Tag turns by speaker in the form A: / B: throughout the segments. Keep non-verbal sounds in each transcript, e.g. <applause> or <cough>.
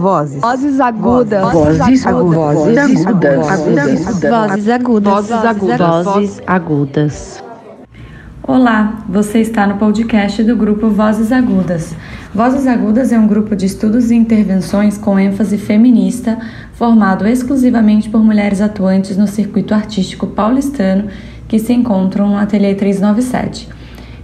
A: Vozes.
B: Vozes agudas.
C: Vozes agudas. Vozes agudas.
B: Vozes agudas.
C: Vozes agudas. Vozes agudas.
D: Olá, você está no podcast do grupo Vozes Agudas. Vozes Agudas é um grupo de estudos e intervenções com ênfase feminista, formado exclusivamente por mulheres atuantes no circuito artístico paulistano que se encontram no Ateliê 397.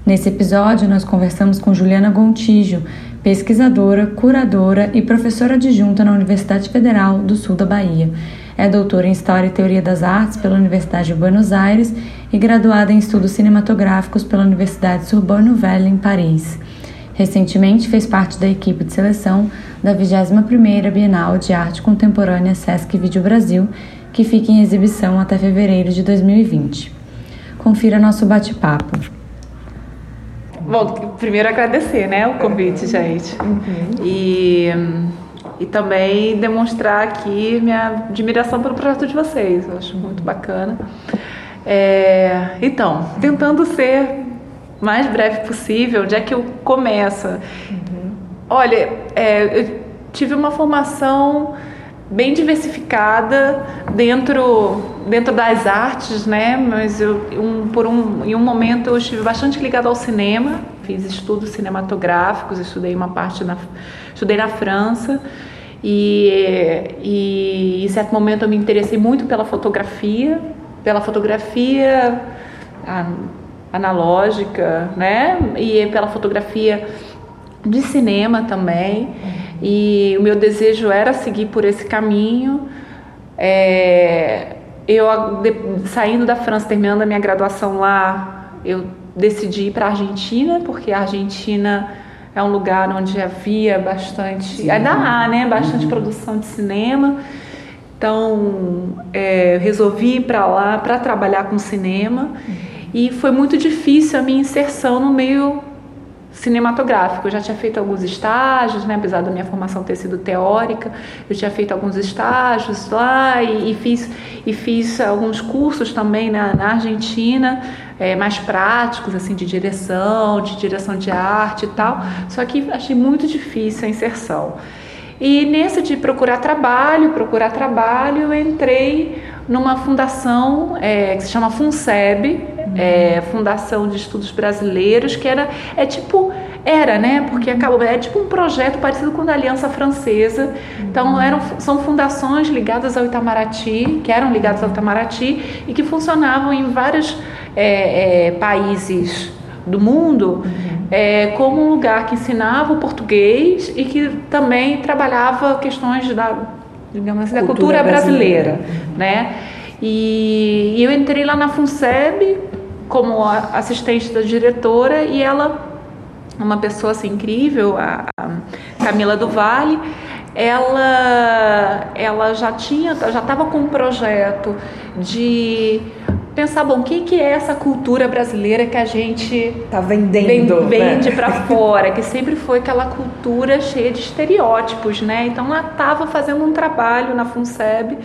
D: Nesse episódio, nós conversamos com Juliana Gontijo, pesquisadora, curadora e professora adjunta na Universidade Federal do Sul da Bahia. É doutora em História e Teoria das Artes pela Universidade de Buenos Aires e graduada em Estudos Cinematográficos pela Universidade Sorbonne Nouvelle, em Paris. Recentemente fez parte da equipe de seleção da 21ª Bienal de Arte Contemporânea Sesc Vídeo Brasil, que fica em exibição até fevereiro de 2020. Confira nosso bate-papo.
E: Bom, primeiro agradecer, né, o convite, gente. Uhum. E, e também demonstrar aqui minha admiração pelo projeto de vocês. Eu acho muito bacana. É, então, tentando ser mais breve possível, onde é que eu começo? Uhum. Olha, é, eu tive uma formação bem diversificada dentro dentro das artes, né? Mas eu um, por um em um momento eu estive bastante ligado ao cinema, fiz estudos cinematográficos, estudei uma parte na estudei na França e, e em certo momento eu me interessei muito pela fotografia, pela fotografia analógica, né? E pela fotografia de cinema também. E o meu desejo era seguir por esse caminho. É, eu, de, saindo da França, terminando a minha graduação lá, eu decidi ir para a Argentina, porque a Argentina é um lugar onde havia bastante, ainda há, né, bastante uhum. produção de cinema. Então, é, resolvi ir para lá para trabalhar com cinema. Uhum. E foi muito difícil a minha inserção no meio cinematográfico. Eu já tinha feito alguns estágios, né, apesar da minha formação ter sido teórica, eu tinha feito alguns estágios lá e, e fiz, e fiz alguns cursos também na, na Argentina, é, mais práticos, assim, de direção, de direção de arte e tal, só que achei muito difícil a inserção. E nesse de procurar trabalho, procurar trabalho, eu entrei numa fundação é, que se chama FUNSEB, é, Fundação de Estudos Brasileiros, que era, é tipo, era, né? Porque acabou, é tipo um projeto parecido com o da Aliança Francesa. Então, eram, são fundações ligadas ao Itamaraty, que eram ligadas ao Itamaraty e que funcionavam em vários é, é, países do mundo é, como um lugar que ensinava o português e que também trabalhava questões da, digamos assim, cultura da cultura brasileira, brasileira né? E, e eu entrei lá na FUNSEB como assistente da diretora e ela, uma pessoa assim incrível, a, Camila do Vale, ela, ela já tinha, já estava com um projeto de pensar, bom, o que, que é essa cultura brasileira que a gente
C: tá vendendo,
E: vende né? para fora, que sempre foi aquela cultura cheia de estereótipos, né? Então ela estava fazendo um trabalho na FUNSEB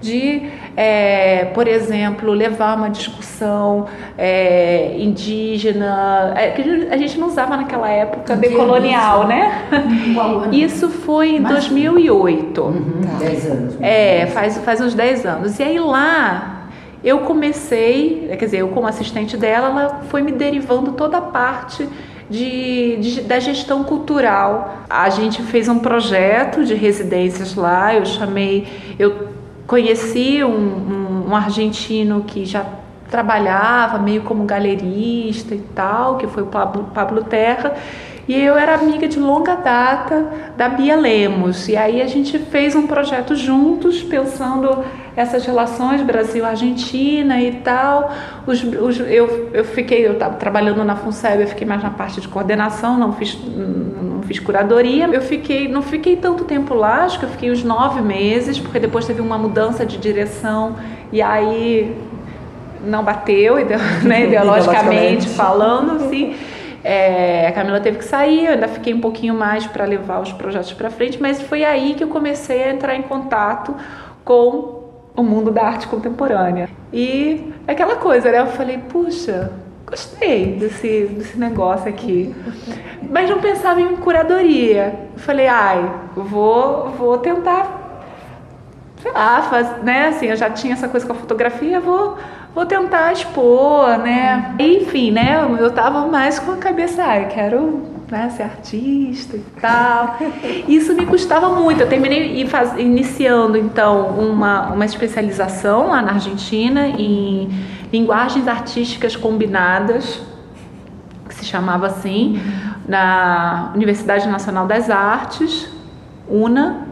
E: de, é, por exemplo, levar uma discussão é, indígena, é, que a gente não usava naquela época decolonial, né? <laughs> Isso foi em 2008. Uhum,
C: 10 anos.
E: É, faz, faz uns 10 anos. E aí lá eu comecei, quer dizer, eu como assistente dela, ela foi me derivando toda a parte de, de, da gestão cultural. A gente fez um projeto de residências lá, eu chamei, eu conheci um, um, um argentino que já trabalhava meio como galerista e tal, que foi o Pablo, Pablo Terra, e eu era amiga de longa data da Bia Lemos. E aí a gente fez um projeto juntos, pensando essas relações Brasil-Argentina e tal. Os, os, eu, eu fiquei, eu estava trabalhando na FUNSEB, eu fiquei mais na parte de coordenação, não fiz, não fiz curadoria. Eu fiquei, não fiquei tanto tempo lá, acho que eu fiquei uns nove meses, porque depois teve uma mudança de direção e aí não bateu, <laughs> né, ideologicamente falando, assim. É, a Camila teve que sair, eu ainda fiquei um pouquinho mais para levar os projetos para frente, mas foi aí que eu comecei a entrar em contato com o mundo da arte contemporânea. E aquela coisa, né? Eu falei, puxa, gostei desse, desse negócio aqui. Mas não pensava em curadoria. Eu falei, ai, vou, vou tentar, sei lá, faz, né? Assim, eu já tinha essa coisa com a fotografia, vou, vou tentar expor, né? Enfim, né? Eu tava mais com a cabeça, ai, quero né, ser artista e tal. <laughs> Isso me custava muito. Eu terminei faz, iniciando, então, uma, uma especialização lá na Argentina em linguagens artísticas combinadas, que se chamava assim, na Universidade Nacional das Artes, UNA.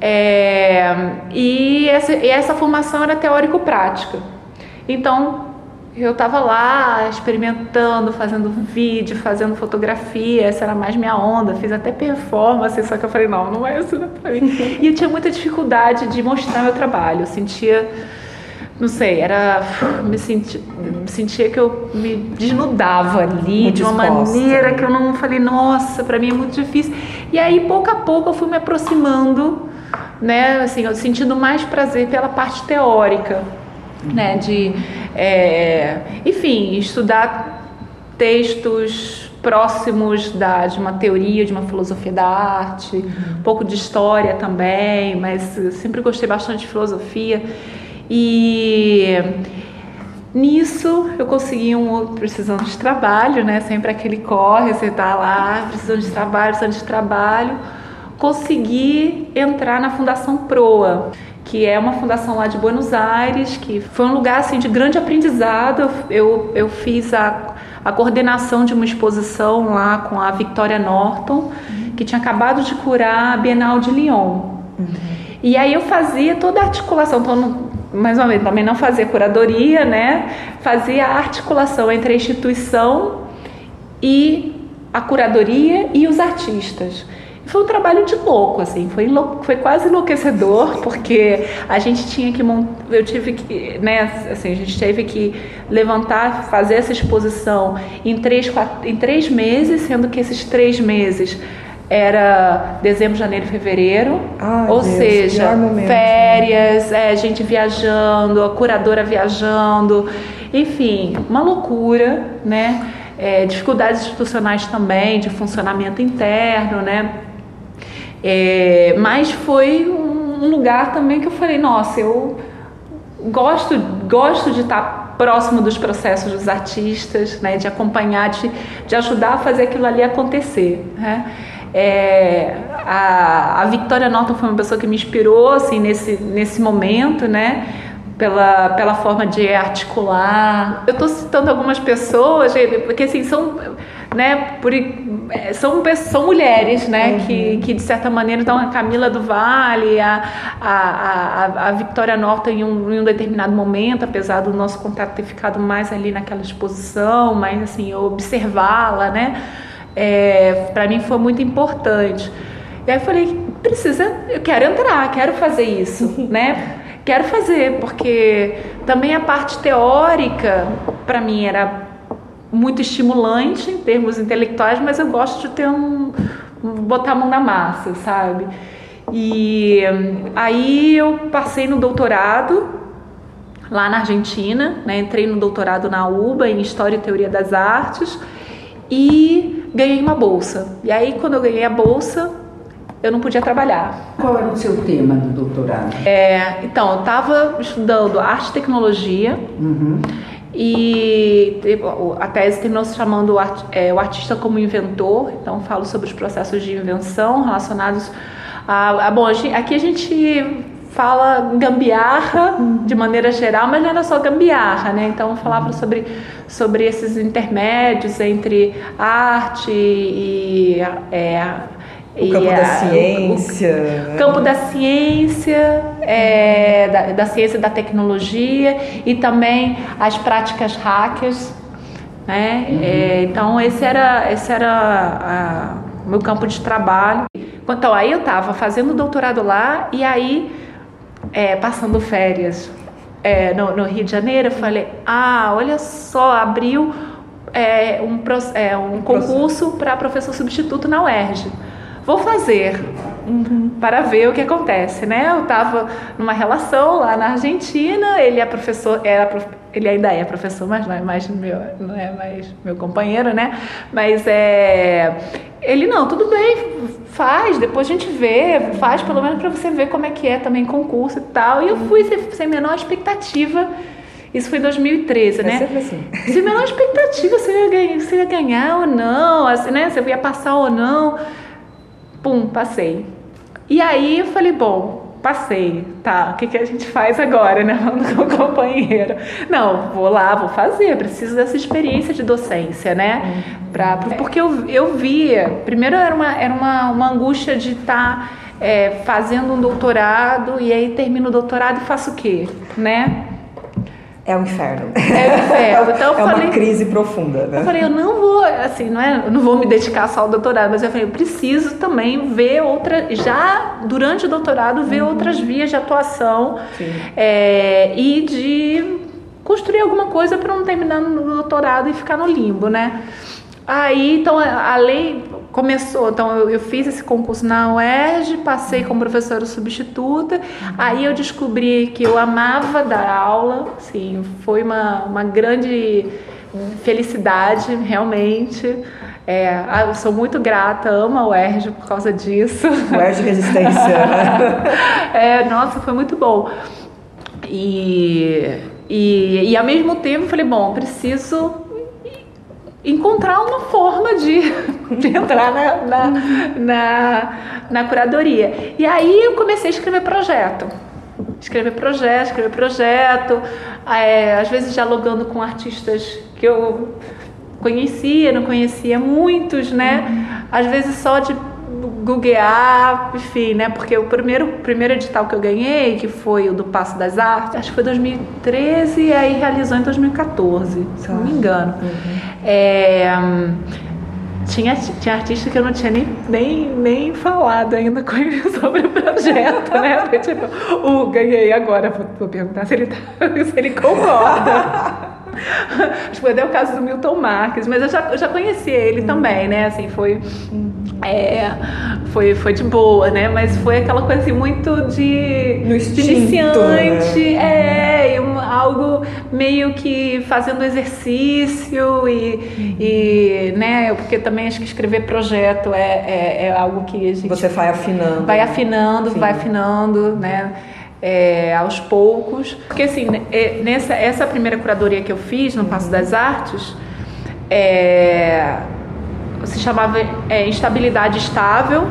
E: É, e, essa, e essa formação era teórico-prática. Então, eu estava lá experimentando, fazendo vídeo, fazendo fotografia, essa era mais minha onda, fiz até performance, só que eu falei, não, não é isso pra mim. <laughs> E eu tinha muita dificuldade de mostrar meu trabalho, eu sentia não sei, era. Me, senti, me sentia que eu me desnudava ali muito de uma disposta. maneira que eu não falei, nossa, para mim é muito difícil. E aí, pouco a pouco, eu fui me aproximando, né, assim, sentindo mais prazer pela parte teórica, né, de, é, enfim, estudar textos próximos da, de uma teoria, de uma filosofia da arte, um pouco de história também, mas sempre gostei bastante de filosofia. E nisso eu consegui um outro precisando de trabalho, né? Sempre aquele corre, você tá lá precisando de trabalho, precisando de trabalho. Consegui entrar na Fundação Proa, que é uma fundação lá de Buenos Aires, que foi um lugar assim de grande aprendizado. Eu, eu fiz a, a coordenação de uma exposição lá com a Victoria Norton, que tinha acabado de curar a Bienal de Lyon. Uhum. E aí eu fazia toda a articulação, então mais uma vez, também não fazia curadoria, né? Fazia a articulação entre a instituição e a curadoria e os artistas. Foi um trabalho de louco, assim, foi, foi quase enlouquecedor, <laughs> porque a gente tinha que eu tive que, né, assim, a gente teve que levantar, fazer essa exposição em três, quatro, em três meses, sendo que esses três meses era dezembro, janeiro, fevereiro, Ai, ou Deus, seja, férias, é, gente viajando, a curadora viajando, enfim, uma loucura, né? É, dificuldades institucionais também, de funcionamento interno, né? É, mas foi um lugar também que eu falei, nossa, eu gosto, gosto de estar próximo dos processos dos artistas, né? De acompanhar, de, de ajudar a fazer aquilo ali acontecer, né? É, a, a Victoria Norton foi uma pessoa que me inspirou assim nesse, nesse momento, né? Pela, pela forma de articular. Eu estou citando algumas pessoas, porque assim, são, né, por, são, são mulheres, né, uhum. que, que de certa maneira, então a Camila do Vale, a, a, a, a Victoria Norton em um, em um determinado momento, apesar do nosso contato ter ficado mais ali naquela exposição, mas assim, observá-la, né, é, para mim foi muito importante. E aí eu falei, precisa, eu quero entrar, quero fazer isso, <laughs> né? Quero fazer, porque também a parte teórica para mim era muito estimulante em termos intelectuais, mas eu gosto de ter um botar a mão na massa, sabe? E aí eu passei no doutorado lá na Argentina, né? Entrei no doutorado na UBA em História e Teoria das Artes e ganhei uma bolsa. E aí, quando eu ganhei a bolsa, eu não podia trabalhar.
C: Qual era o seu tema do doutorado?
E: É, então, eu estava estudando arte e tecnologia. Uhum. E a tese terminou se chamando o, é, o Artista como Inventor. Então, falo sobre os processos de invenção relacionados a. a bom, aqui a gente fala gambiarra de maneira geral, mas não era só gambiarra, né? Então falava sobre, sobre esses intermédios entre arte e
A: é, o campo da ciência.
E: O, o campo da ciência, é, da, da, ciência da tecnologia e também as práticas hackers. Né? Uhum. É, então esse era, esse era o meu campo de trabalho. Então aí eu estava fazendo doutorado lá e aí é, passando férias é, no, no, Rio de Janeiro, eu falei, ah, olha só, abriu é, um, é, um concurso para professor substituto na UERJ. Vou fazer. Uhum. para ver o que acontece, né? Eu estava numa relação lá na Argentina, ele é professor, era ele ainda é professor, mas não é mais meu, não é mais meu companheiro, né? Mas é ele não, tudo bem, faz, depois a gente vê, faz pelo menos para você ver como é que é também concurso e tal. E eu fui sem, sem menor expectativa. Isso foi em 2013, é né?
A: Sempre assim. <laughs>
E: Sem menor expectativa se eu ia ganhar, se ia ganhar ou não, assim, né? Se eu ia passar ou não. Pum, passei. E aí eu falei, bom, passei, tá, o que, que a gente faz agora, né, <laughs> com o companheiro? Não, vou lá, vou fazer, preciso dessa experiência de docência, né, pra, porque eu, eu via, primeiro era uma, era uma, uma angústia de estar tá, é, fazendo um doutorado e aí termino o doutorado e faço o quê, né,
A: é o inferno.
E: É o inferno. <laughs> Então,
A: é
E: falei,
A: uma crise profunda, né?
E: Eu falei, eu não vou, assim, não é, eu não vou me dedicar só ao doutorado, mas eu falei, eu preciso também ver outra, já durante o doutorado, ver uhum. outras vias de atuação é, e de construir alguma coisa para não terminar no doutorado e ficar no limbo, né? Aí, então, a lei começou. Então, eu, eu, fiz esse concurso na UERJ, passei como professora substituta. Aí, eu descobri que eu amava dar aula. Sim, foi uma, uma grande felicidade, realmente. É, ah, eu sou muito grata, amo a UERJ por causa disso.
A: UERJ Resistência. <laughs>
E: é, nossa, foi muito bom. E, e, e ao mesmo tempo, falei, bom, preciso encontrar uma forma de, <laughs> de entrar na, na, na, na, curadoria. E aí eu comecei a escrever projeto. Escrever projeto, escrever projeto, é, às vezes dialogando com artistas que eu conhecia, não conhecia muitos, né? Às vezes só de googlear, enfim, né? Porque o primeiro, primeiro edital que eu ganhei, que foi o do Passo das Artes, acho que foi 2013 e aí realizou em 2014, se não me engano. Uhum. É, tinha, tinha artista que eu não tinha nem, nem, nem falado ainda com ele <laughs> sobre o projeto, né? Foi tipo, uh, ganhei agora, vou, vou perguntar se ele, tá, <laughs> se ele concorda. <laughs> <laughs> Acho que foi até o caso do Milton Marques, mas eu já, eu já conhecia ele uhum. também, né? Assim, foi. É, foi, foi de boa, né? Mas foi aquela coisa assim, muito de,
A: no instinto, né?
E: é, um, algo meio que fazendo exercício e, e, né? Porque também acho que escrever projeto é, é, é algo que a gente.
A: Você vai afinando.
E: Vai afinando, Sim. vai afinando, né? É, aos poucos. Porque assim, é, nessa essa primeira curadoria que eu fiz no Passo das Artes, é, se chamava é, instabilidade estável,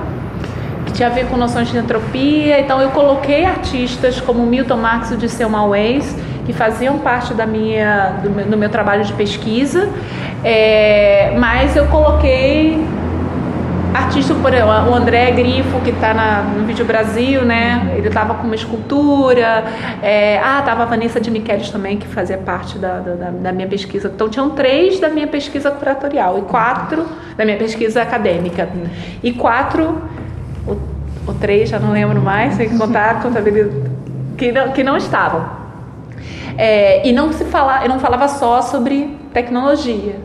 E: que tinha a ver com noções de entropia. Então eu coloquei artistas como Milton Marx e Disseu Malways, que faziam parte da minha, do, meu, do meu trabalho de pesquisa, é, mas eu coloquei artistas, por o André Grifo, que está no Vídeo Brasil, né? Ele estava com uma escultura. É, ah, estava a Vanessa de Miquelis também, que fazia parte da, da, da, minha pesquisa. Então, tinham três da minha pesquisa curatorial e quatro da minha pesquisa acadêmica. E quatro, ou, três, já não lembro mais, tem que contar, contabilidade, que não, que não estavam. É, e não se fala, eu não falava só sobre tecnologia.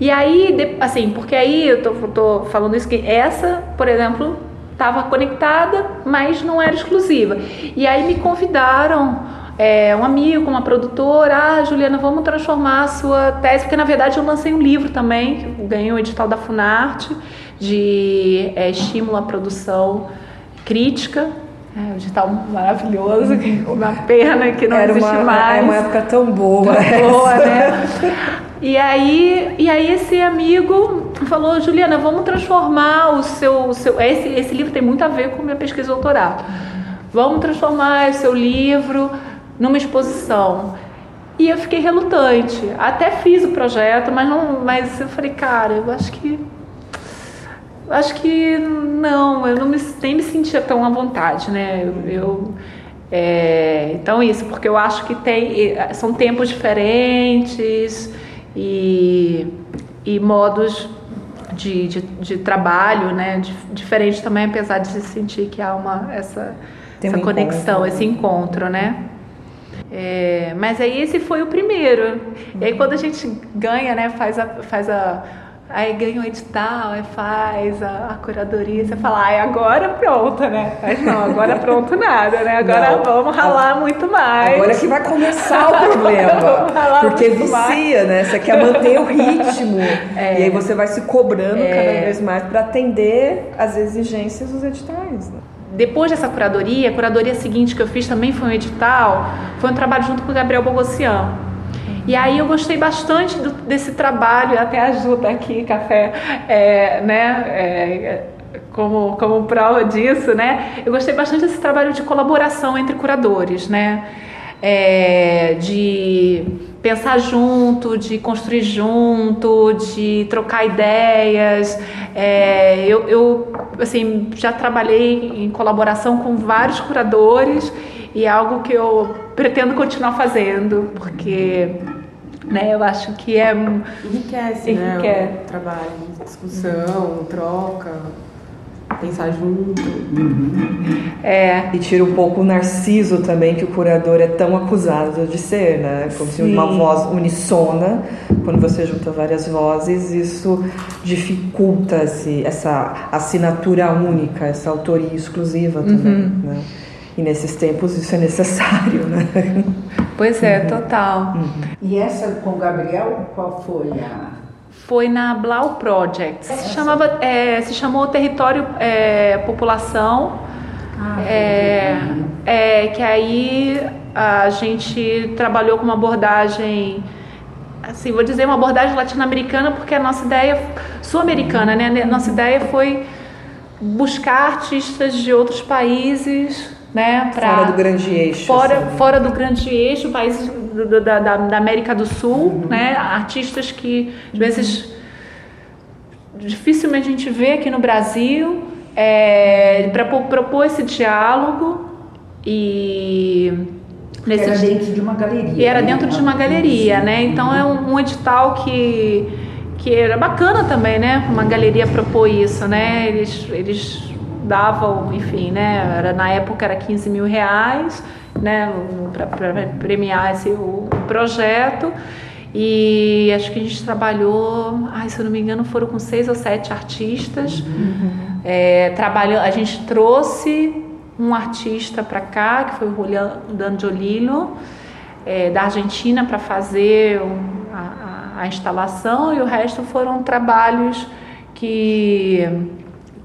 E: E aí, assim, porque aí eu tô, tô falando isso que essa, por exemplo, estava conectada, mas não era exclusiva. E aí me convidaram é, um amigo, uma produtora, ah, Juliana, vamos transformar a sua tese, porque na verdade eu lancei um livro também, ganhei o um edital da Funarte de é, estímulo à produção crítica. É, um edital maravilhoso, uma pena que não
A: Era
E: existe
A: uma,
E: mais.
A: É uma época tão boa.
E: Tão boa, né? <laughs> E aí, e aí esse amigo falou, Juliana, vamos transformar o seu, o seu esse, esse livro tem muito a ver com minha pesquisa doutorado. Vamos transformar o seu livro numa exposição. E eu fiquei relutante. Até fiz o projeto, mas não, mas eu falei, cara, eu acho que acho que não, eu não me, nem me sentia tão à vontade, né? Eu, eu é, então isso, porque eu acho que tem são tempos diferentes e, e modos de, de, de trabalho, né, diferente também, apesar de se sentir que há uma essa, essa um conexão, encontro. esse encontro, né? É, mas aí esse foi o primeiro. E aí quando a gente ganha, né, faz a, faz a Aí ganha o edital, aí faz a, a curadoria, você fala, ai, agora pronto, né? Mas não, agora pronto nada, né? Agora não, vamos ralar a, muito mais.
A: Agora que vai começar o problema. <laughs> porque vicia, mais. né? Você quer manter o ritmo. É. E aí você vai se cobrando é. cada vez mais para atender as exigências dos editais. Né?
E: Depois dessa curadoria, a curadoria seguinte que eu fiz também foi um edital, foi um trabalho junto com o Gabriel Bogossian e aí eu gostei bastante do, desse trabalho, até ajuda aqui, café, é, né? É, como, como prova disso, né? Eu gostei bastante desse trabalho de colaboração entre curadores, né? É, de pensar junto, de construir junto, de trocar ideias. É, eu, eu, assim, já trabalhei em colaboração com vários curadores e é algo que eu pretendo continuar fazendo, porque né, eu acho que é.
F: Enriquece, enriquece. né? O trabalho, discussão, troca pensar junto.
A: Uhum. É. E tira um pouco o narciso também, que o curador é tão acusado de ser, né? Como Sim. se uma voz unissona, quando você junta várias vozes, isso dificulta essa assinatura única, essa autoria exclusiva também, uhum. né? E nesses tempos isso é necessário, né? <laughs>
E: Pois é, uhum. total. Uhum.
C: E essa com o Gabriel, qual foi a
E: foi na Blau Project. Se, chamava, é, se chamou Território é, População. Ah, é, é, que aí a gente trabalhou com uma abordagem, assim, vou dizer uma abordagem latino-americana, porque a nossa ideia, sul-americana, né? Nossa ideia foi buscar artistas de outros países né?
A: Pra, fora do grande eixo.
E: Fora, assim. fora do grande eixo, países do, da, da, da, América do Sul, uhum. né? Artistas que às vezes dificilmente a gente vê aqui no Brasil, é, para propor esse diálogo e
C: nesse era dentro de uma galeria.
E: E era né? dentro de uma galeria, né? Então é um, um edital que que era bacana também, né? Uma galeria propor isso, né? Eles eles davam, enfim, né? Era, na época era 15 mil reais, né? Para premiar esse o, o projeto. E acho que a gente trabalhou, ai, se eu não me engano, foram com seis ou sete artistas. Uhum. É, trabalhou, a gente trouxe um artista para cá, que foi o Julian D'Angiolino, é, da Argentina, para fazer um, a, a, instalação, e o resto foram trabalhos que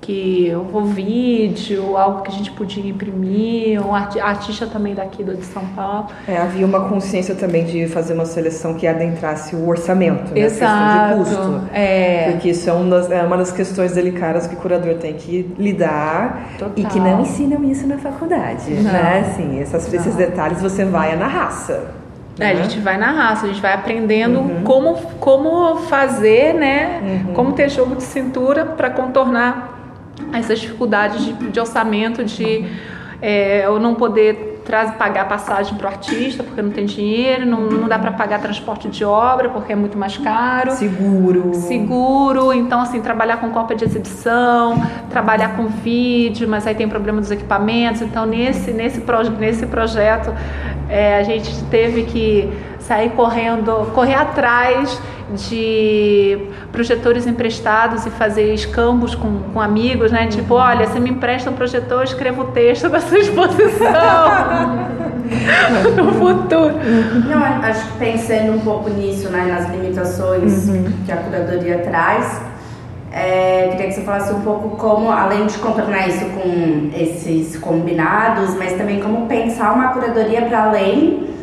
E: que o vídeo, algo que a gente podia imprimir, um artista também daqui do de São Paulo.
A: É, havia uma consciência também de fazer uma seleção que adentrasse o orçamento, né?
E: Exato,
A: a questão de custo. É. Porque isso é uma, das, é uma das questões delicadas que o curador tem que lidar Total. e que não ensinam isso na faculdade, não. né? Assim, essas, esses detalhes você vai na raça.
E: É, a né? gente vai na raça, a gente vai aprendendo uhum. como, como fazer, né? Uhum. Como ter jogo de cintura para contornar essas dificuldades de, de orçamento, de é, eu não poder traz, pagar passagem para o artista porque não tem dinheiro, não, não dá para pagar transporte de obra porque é muito mais caro.
A: Seguro.
E: Seguro. Então, assim, trabalhar com cópia de exibição, trabalhar com vídeo, mas aí tem problema dos equipamentos. Então, nesse, nesse, proje nesse projeto, é, a gente teve que sair correndo, correr atrás de projetores emprestados e fazer escambos com, com amigos, né? Tipo, olha, você me empresta um projetor, eu escrevo o texto da sua exposição <laughs> no futuro.
F: Não, acho que pensando um pouco nisso, né, nas limitações uhum. que a curadoria traz, é, queria que você falasse um pouco como, além de contornar isso com esses combinados, mas também como pensar uma curadoria para além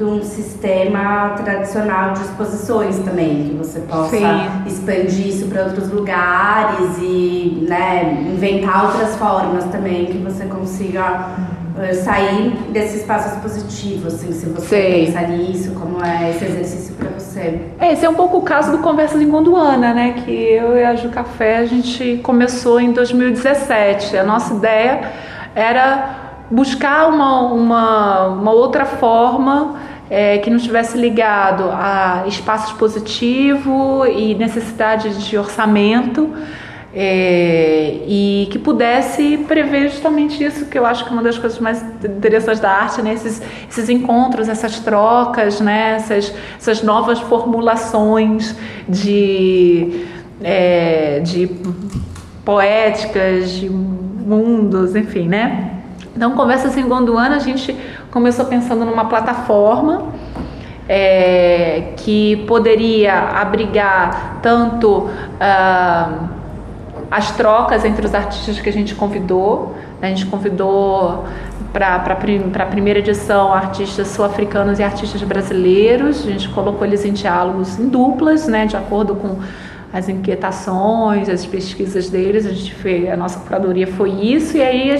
F: de um sistema tradicional de exposições também, que você possa Sim. expandir isso para outros lugares e né, inventar outras formas também que você consiga uh, sair desse espaço expositivo, assim, se você Sim. pensar nisso, como é esse exercício para você.
E: É, esse é um pouco o caso do Conversas em Gondwana, né, que eu e a Ju Café a gente começou em 2017. A nossa ideia era buscar uma, uma, uma outra forma é, que não estivesse ligado a espaço expositivo e necessidade de orçamento. É, e que pudesse prever justamente isso, que eu acho que é uma das coisas mais interessantes da arte, né? esses, esses encontros, essas trocas, né? essas, essas novas formulações de é, de poéticas, de mundos, enfim, né? Então, Conversas em Gondwana, a gente começou pensando numa plataforma é, que poderia abrigar tanto ah, as trocas entre os artistas que a gente convidou. A gente convidou para a primeira edição artistas sul-africanos e artistas brasileiros. A gente colocou eles em diálogos em duplas, né, de acordo com as inquietações, as pesquisas deles. A gente fez, a nossa curadoria foi isso e aí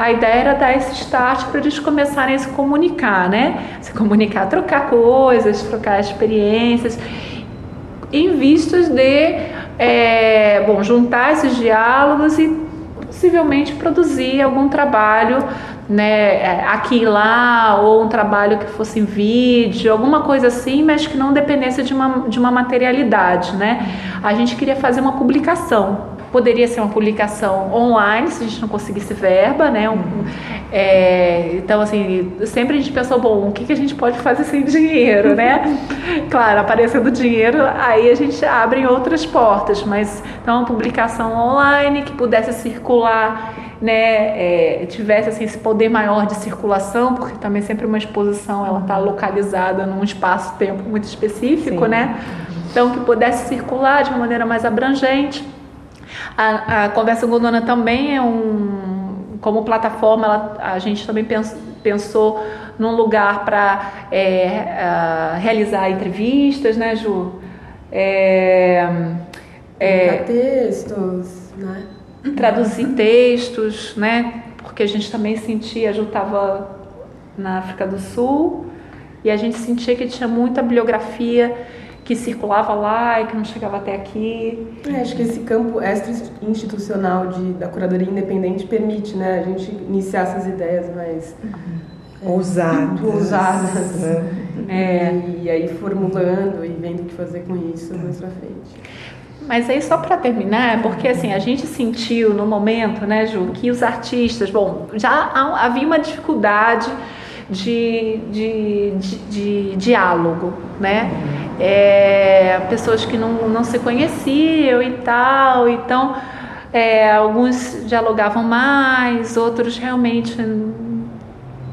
E: a, ideia era dar esse start para eles começarem a se comunicar, né? Se comunicar, trocar coisas, trocar experiências, em vistas de é, bom, juntar esses diálogos e possivelmente produzir algum trabalho né, é, aqui e lá, ou um trabalho que fosse em vídeo, alguma coisa assim, mas que não dependesse de uma, de uma materialidade, né? A gente queria fazer uma publicação. Poderia ser uma publicação online, se a gente não conseguisse verba, né? Um, é, então, assim, sempre a gente pensou, bom, o que, que a gente pode fazer sem dinheiro, né? <laughs> Claro, aparecendo dinheiro, aí a gente abre outras portas, mas então uma publicação online que pudesse circular né, é, tivesse assim, esse poder maior de circulação, porque também sempre uma exposição ela está localizada num espaço-tempo muito específico, Sim. né? Então que pudesse circular de uma maneira mais abrangente. A, a conversa Gondwana também é um, como plataforma, ela, a gente também pensou, pensou num lugar para é, realizar entrevistas, né, Ju?
G: É, é, textos, né?
E: traduzir textos, né? Porque a gente também sentia, a Ju estava na África do Sul e a gente sentia que tinha muita bibliografia que circulava lá e que não chegava até aqui.
G: É, acho que esse campo extra-institucional de, da curadoria independente permite, né, a gente iniciar essas ideias mais
A: uhum. ousadas,
G: ousadas né? <laughs> é. e aí formulando e vendo o que fazer com isso mais pra frente.
E: Mas aí só para terminar, porque assim, a gente sentiu no momento, né, Ju, que os artistas, bom, já havia uma dificuldade de, de, de, de diálogo, né? É, pessoas que não, não se conheciam e tal, então é, alguns dialogavam mais, outros realmente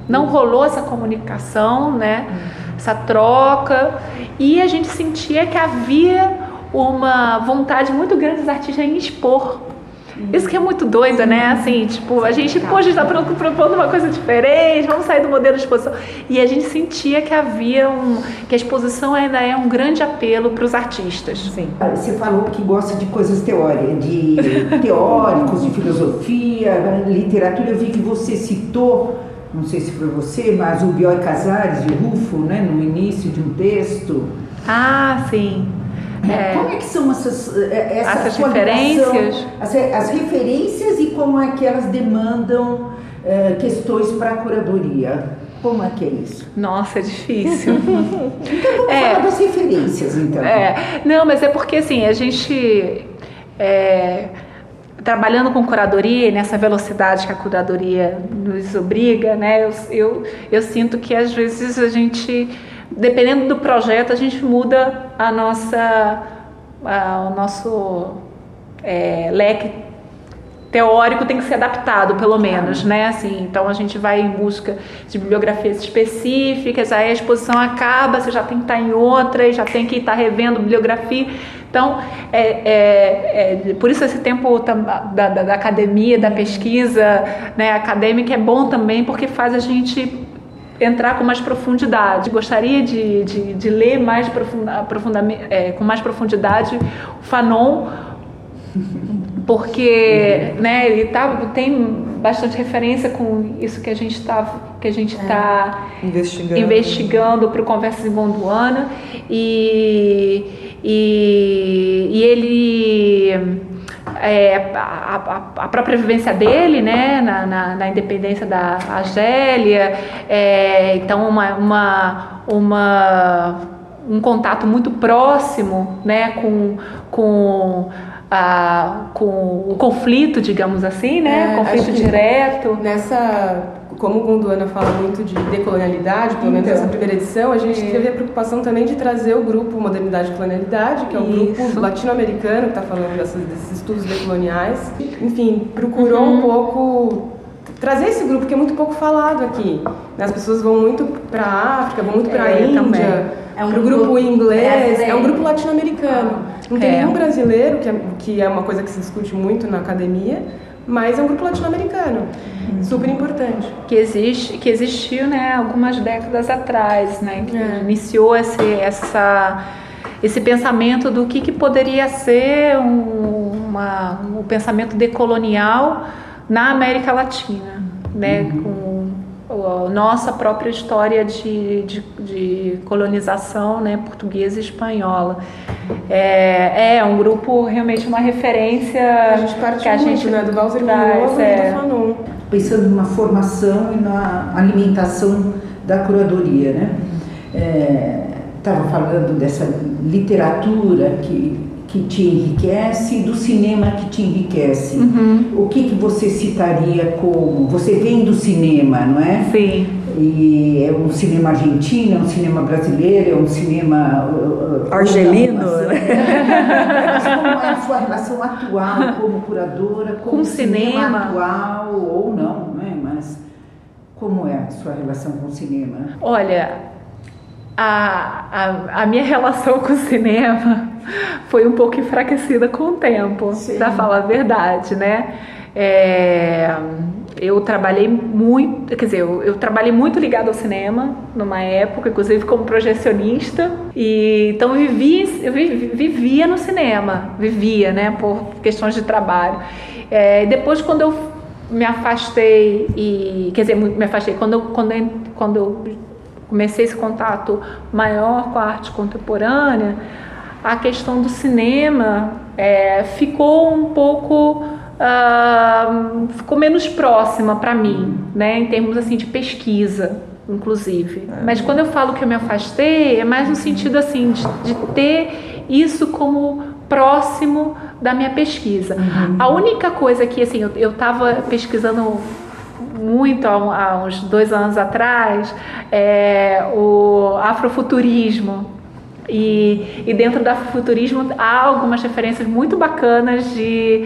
E: não rolou essa comunicação, né? Essa troca, e a gente sentia que havia uma vontade muito grande dos artistas em expor. Isso que é muito doido, né? Assim, tipo, a gente, poxa, está propondo uma coisa diferente, vamos sair do modelo de exposição. E a gente sentia que havia um. que a exposição ainda é um grande apelo para os artistas.
C: Sim. Você falou que gosta de coisas teóricas, de <laughs> teóricos, de filosofia, literatura. Eu vi que você citou, não sei se foi você, mas o Bioy Casares, de Rufo, né, no início de um texto.
E: Ah, sim.
C: É. Como é que são essas, eh, essa
E: essas referências?
C: As, as, referências e como é que elas demandam é, questões para a curadoria? Como é que é isso?
E: Nossa, é difícil. <laughs>
C: então vamos é, falar das referências, então.
E: É, não, mas é porque assim, a gente. É, trabalhando com curadoria, nessa velocidade que a curadoria nos obriga, né, eu, eu, eu sinto que às vezes a gente dependendo do projeto, a gente muda a nossa, a, o nosso é, leque teórico tem que ser adaptado, pelo menos, né? Assim, então a gente vai em busca de bibliografias específicas, aí a exposição acaba, você já tem que estar em outra, e já tem que estar revendo bibliografia. Então, é, é, é por isso esse tempo da, da, da, academia, da pesquisa né, acadêmica é bom também, porque faz a gente entrar com mais profundidade. Gostaria de, de, de ler mais profundamente, é, com mais profundidade o Fanon, porque né, ele tá, tem bastante referência com isso que a gente está que a gente está
A: é, investigando,
E: investigando para o Conversas em Gondwana. E, e, e ele é, a, a, própria vivência dele, né, na, na, na independência da Argélia, é, então uma, uma, uma, um contato muito próximo, né, com, com a, com o conflito, digamos assim, né?
G: É,
E: conflito direto.
G: Nessa, como o Gondwana fala muito de decolonialidade, pelo menos
C: Então.
G: nessa primeira edição, a gente teve a preocupação também de trazer o grupo Modernidade e Colonialidade, que é um
E: Isso.
G: grupo latino-americano que está falando dessas- desses estudos decoloniais. Enfim, procurou um pouco trazer esse grupo que é muito pouco falado aqui. né? As pessoas vão muito para a África, vão muito para a
E: É,
G: Índia,
E: também.
F: É um
G: para o
F: grupo
G: grupo inglês, é um grupo latino-americano. Não tem
E: É.
G: nenhum brasileiro, que é, que é uma coisa que se discute muito na academia, mas é um grupo latino-americano. Super importante.
E: que existe que existiu né algumas décadas atrás né que
G: É.
E: iniciou esse essa esse pensamento do que, que poderia ser um, uma, um pensamento decolonial na América Latina né com a nossa própria história de, de, de colonização né portuguesa e espanhola é, é um grupo realmente uma referência
G: A gente parte
E: que a
G: muito,
E: gente
G: né? Do Walter
E: traz,
G: Miolo
E: é.
G: e do Fanon.
C: pensando numa formação e na alimentação da curadoria, né? Estava falando dessa literatura que, que te enriquece do cinema que te enriquece. O que, que você citaria como... Você vem do cinema, não é?
E: sim
C: E é um cinema argentino, é um cinema brasileiro, é um cinema... uh, uh,
A: Argelino,
C: não,
A: né?
C: Mas como é a sua relação atual como curadora, com, cinema,
E: cinema?
C: atual ou não, né? Mas como é a sua relação com o cinema?
E: Olha, a, a, a minha <laughs> relação com o cinema foi um pouco enfraquecida com o tempo, para falar a verdade, né? É, eu trabalhei muito, quer dizer, eu, eu trabalhei muito ligado ao cinema numa época, inclusive como projecionista, e então eu vivia, eu vi- vivia no cinema, vivia, né, por questões de trabalho. É, depois, quando eu me afastei e, quer dizer, me afastei quando eu, quando eu, quando eu comecei esse contato maior com a arte contemporânea, a questão do cinema é, ficou um pouco ah, ficou menos próxima para mim, né, em termos assim de pesquisa, inclusive. Mas quando eu falo que eu me afastei, é mais no sentido assim de, de ter isso como próximo da minha pesquisa. A única coisa que assim eu estava pesquisando muito há, há uns dois anos atrás é o afrofuturismo. E, e dentro do afrofuturismo há algumas referências muito bacanas de,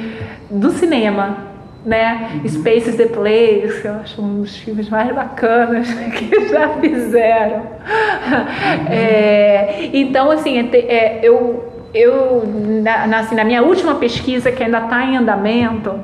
E: do cinema, né? Spaces the Place, que eu acho um dos filmes mais bacanas <laughs> que já fizeram. É, então, assim, é é, eu, eu na, na- assim, na minha última pesquisa, que ainda está em andamento,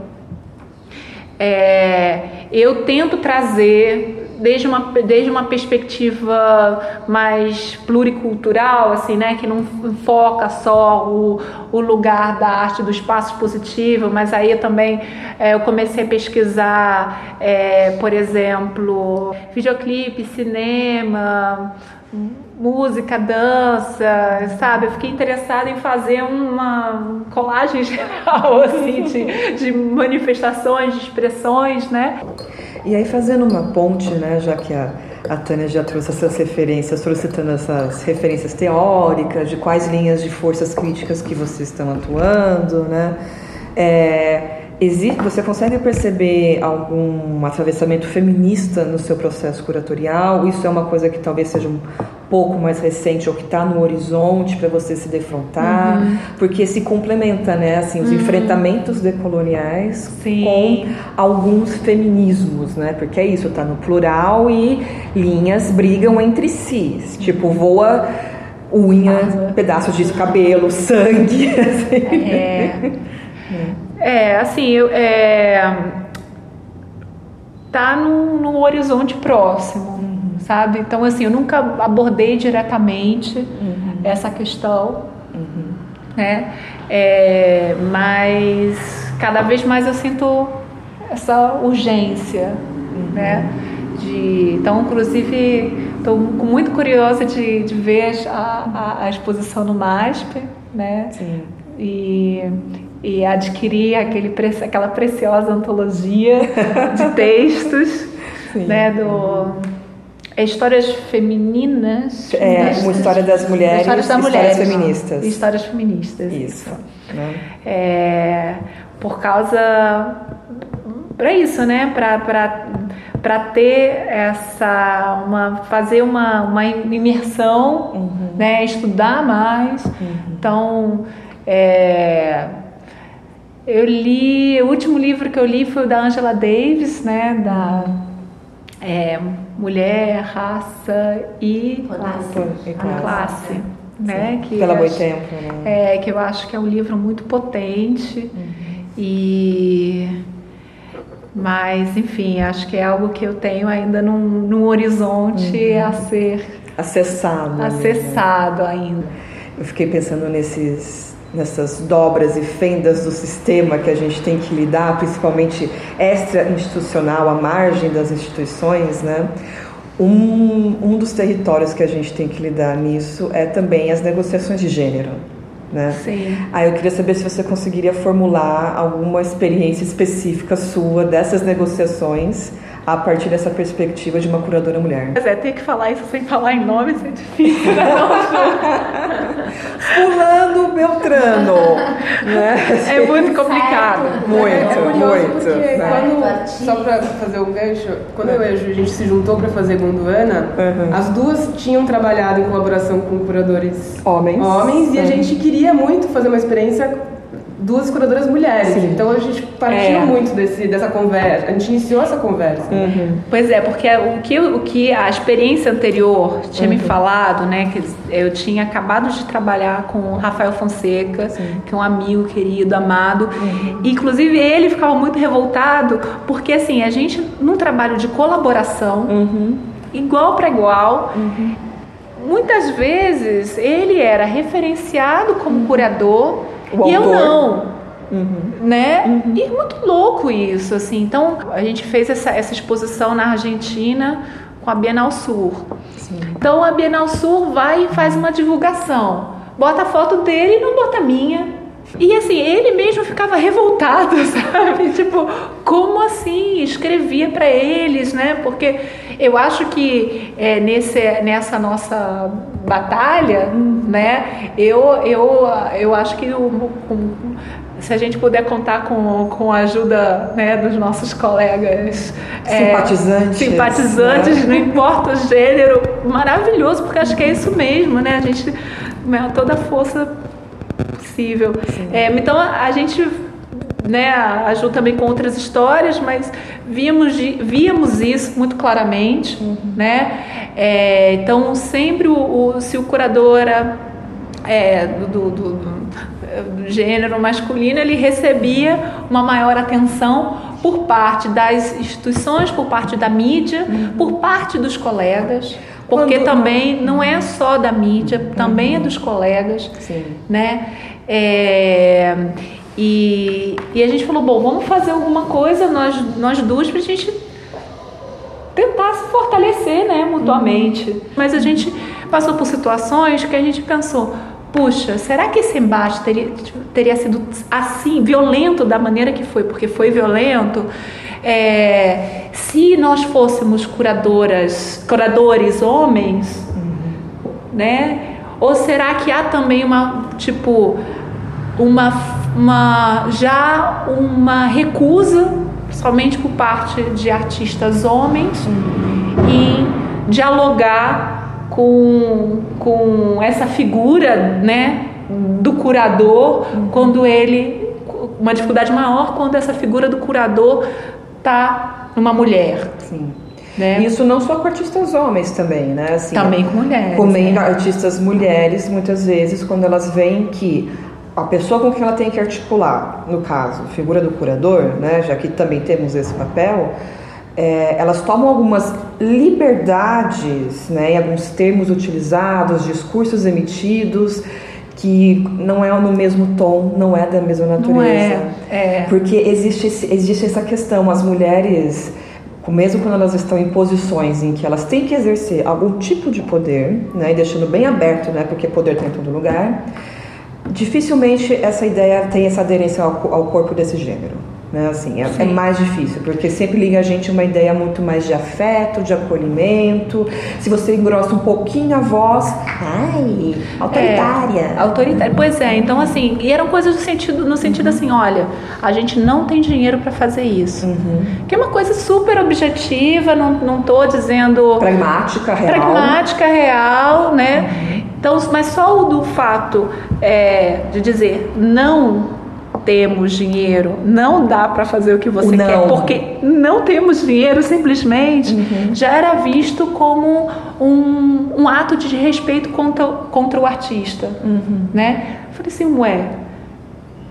E: é, eu tento trazer desde uma, desde uma perspectiva mais pluricultural, assim, né, que não foca só o, o lugar da arte do espaço positivo, mas aí eu também é, eu comecei a pesquisar, é, por exemplo, videoclipe, cinema, música, dança, sabe? Eu fiquei interessada em fazer uma colagem <laughs> geral, assim, de, de manifestações, de expressões, né?
A: E aí, fazendo uma ponte, né, já que a, a Tânia já trouxe essas referências, solicitando essas referências teóricas, de quais linhas de forças críticas que vocês estão atuando, né? É, existe, você consegue perceber algum atravessamento feminista no seu processo curatorial? Isso é uma coisa que talvez seja um pouco mais recente ou que está no horizonte para você se defrontar? Porque se complementa, né? Assim, os enfrentamentos decoloniais
E: Sim.
A: com alguns feminismos, né? Porque é isso, tá no plural e linhas brigam entre si. Tipo, voa unha, pedaços de cabelo, sangue. <laughs> assim.
E: É, é assim, eu, é, tá no, no horizonte próximo, sabe? Então, assim, eu nunca abordei diretamente essa questão, né? É, mas cada vez mais eu sinto essa urgência, né? De, então, inclusive, estou muito curiosa de, de ver a, a, a exposição no MASP, né?
A: Sim.
E: E, e adquirir aquele, aquela preciosa antologia <laughs> de textos,
A: Sim.
E: né? Do, É histórias femininas.
A: É, uma história das mulheres,
E: histórias, das
A: histórias
E: mulheres,
A: feministas.
E: Histórias feministas.
A: Isso. Né?
E: É, por causa para isso, né? Para ter essa uma fazer uma, uma imersão, uhum. né? Estudar mais. Uhum. Então, é, eu li o último livro que eu li foi o da Angela Davis, né? Da é, mulher, raça e
A: classe,
E: classe, classe né?
A: Que Pela Boitempo,
E: né? É, que eu acho que é um livro muito potente uhum. e mas enfim, acho que é algo que eu tenho ainda num, num horizonte uhum. a ser
A: acessado,
E: acessado
A: né?
E: ainda.
A: Eu fiquei pensando nesses nessas dobras e fendas do sistema que a gente tem que lidar, principalmente extra-institucional, à margem das instituições, né? Um, um dos territórios que a gente tem que lidar nisso é também as negociações de gênero. Né?
E: Sim.
A: Aí eu queria saber se você conseguiria formular alguma experiência específica sua dessas negociações a partir dessa perspectiva de uma curadora mulher.
E: Mas é, ter que falar isso sem falar em nomes é difícil, né?
A: Fulano <laughs> Beltrano. né?
E: É muito complicado.
A: Muito,
G: é
A: muito.
G: Porque
A: né?
G: quando, só para fazer o gancho, quando eu e a Ju, a gente se juntou para fazer Gondwana, uhum. as duas tinham trabalhado em colaboração com curadores
A: homens,
G: homens e a gente queria muito fazer uma experiência duas curadoras mulheres. Sim. Então a gente partiu é. muito desse, dessa conversa, a gente iniciou essa conversa.
E: Uhum. Pois é, porque o que, o que a experiência anterior tinha uhum. me falado, né, que eu tinha acabado de trabalhar com o Rafael Fonseca, Sim. que é um amigo querido, amado. Uhum. Inclusive ele ficava muito revoltado, porque assim, a gente num trabalho de colaboração,
A: uhum.
E: igual para igual, uhum. muitas vezes ele era referenciado como curador
A: o
E: e eu não.
A: Uhum.
E: Né?
A: Uhum.
E: E muito louco isso, assim. Então, a gente fez essa, essa exposição na Argentina com a Bienal Sur.
A: Sim.
E: Então, a Bienal Sur vai e faz uma divulgação. Bota a foto dele e não bota a minha. E assim, ele mesmo ficava revoltado, <laughs> sabe? Tipo, como assim? Escrevia para eles, né? Porque eu acho que é, nesse, nessa nossa batalha, né? Eu, eu, eu acho que o, se a gente puder contar com, com a ajuda né, dos nossos colegas
A: simpatizantes,
E: é, simpatizantes, né? não importa o gênero, maravilhoso, porque acho que é isso mesmo, né? A gente né, toda a força possível. É, então a gente né, ajuda também com outras histórias, mas víamos, víamos isso muito claramente, uhum. né? É, então sempre o, o, se o curador era é, do, do, do, do, gênero masculino, ele recebia uma maior atenção por parte das instituições, por parte da mídia, uhum. por parte dos colegas. Porque Quando... também não é só da mídia, uhum. também é dos colegas,
A: Sim.
E: né? É, e, e a gente falou, bom, vamos fazer alguma coisa, nós, nós duas, para a gente tentar se fortalecer, né, mutuamente. Uhum. Mas a gente passou por situações que a gente pensou, puxa, será que esse embate teria, teria sido assim, violento da maneira que foi, porque foi violento? É, se nós fôssemos curadoras, curadores homens, uhum. né? Ou será que há também uma, tipo, uma, uma já uma recusa somente por parte de artistas homens uhum. em dialogar com, com essa figura, né, do curador, uhum. quando ele uma dificuldade maior quando essa figura do curador tá numa mulher.
A: Sim. Né? Isso não só com artistas homens também, né?
E: Assim, também com mulheres.
A: Também né? artistas mulheres, muitas vezes, quando elas veem que a pessoa com quem ela tem que articular, no caso, figura do curador, né? Já que também temos esse papel, é, elas tomam algumas liberdades, né? Em alguns termos utilizados, discursos emitidos que não é no mesmo tom, não é da mesma natureza.
E: É, é.
A: Porque existe, existe essa questão, as mulheres mesmo quando elas estão em posições em que elas têm que exercer algum tipo de poder, né, e deixando bem aberto, né, porque poder tem em todo lugar, dificilmente essa ideia tem essa aderência ao, ao corpo desse gênero. Né? Assim, é, é, mais difícil, porque sempre liga a gente uma ideia muito mais de afeto, de acolhimento. Se você engrossa um pouquinho a voz, ai, autoritária.
E: É, autoritária. Pois é, então assim, e eram coisas no sentido, no sentido uhum. assim, olha, a gente não tem dinheiro para fazer isso. Uhum. Que é uma coisa super objetiva, não, não tô dizendo.
A: Pragmática, real.
E: Pragmática, real, né? Uhum. Então, mas só o do fato é, de dizer não temos dinheiro, não dá para fazer o que você
A: o
E: quer, porque não temos dinheiro simplesmente, uhum. já era visto como um, um ato de respeito contra, contra o artista, uhum. né? Eu falei assim, ué,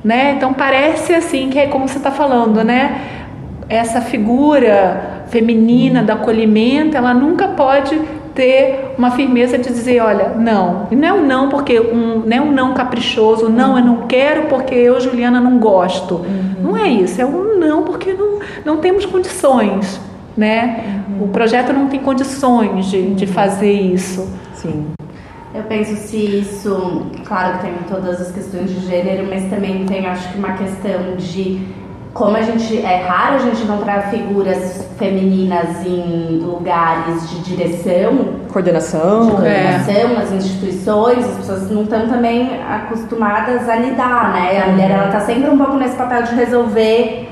E: né? Então parece assim que é como você está falando, né? Essa figura feminina do acolhimento, ela nunca pode ter uma firmeza de dizer, olha, não. E não é um não porque um, não é um não caprichoso, não, eu não quero porque eu, Juliana, não gosto. Uhum. Não é isso, é um não porque não, não temos condições, né? Uhum. O projeto não tem condições de, de fazer isso.
A: Sim.
F: Eu penso se isso, claro que tem todas as questões de gênero, mas também tem, acho que uma questão de como a gente é raro a gente encontrar figuras femininas em lugares de direção,
A: coordenação,
F: de coordenação é. nas instituições, as pessoas não estão também acostumadas a lidar, né? A mulher ela tá sempre um pouco nesse papel de resolver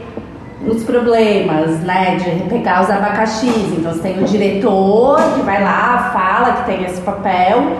F: os problemas, né? De pegar os abacaxis. Então você tem o diretor que vai lá, fala que tem esse papel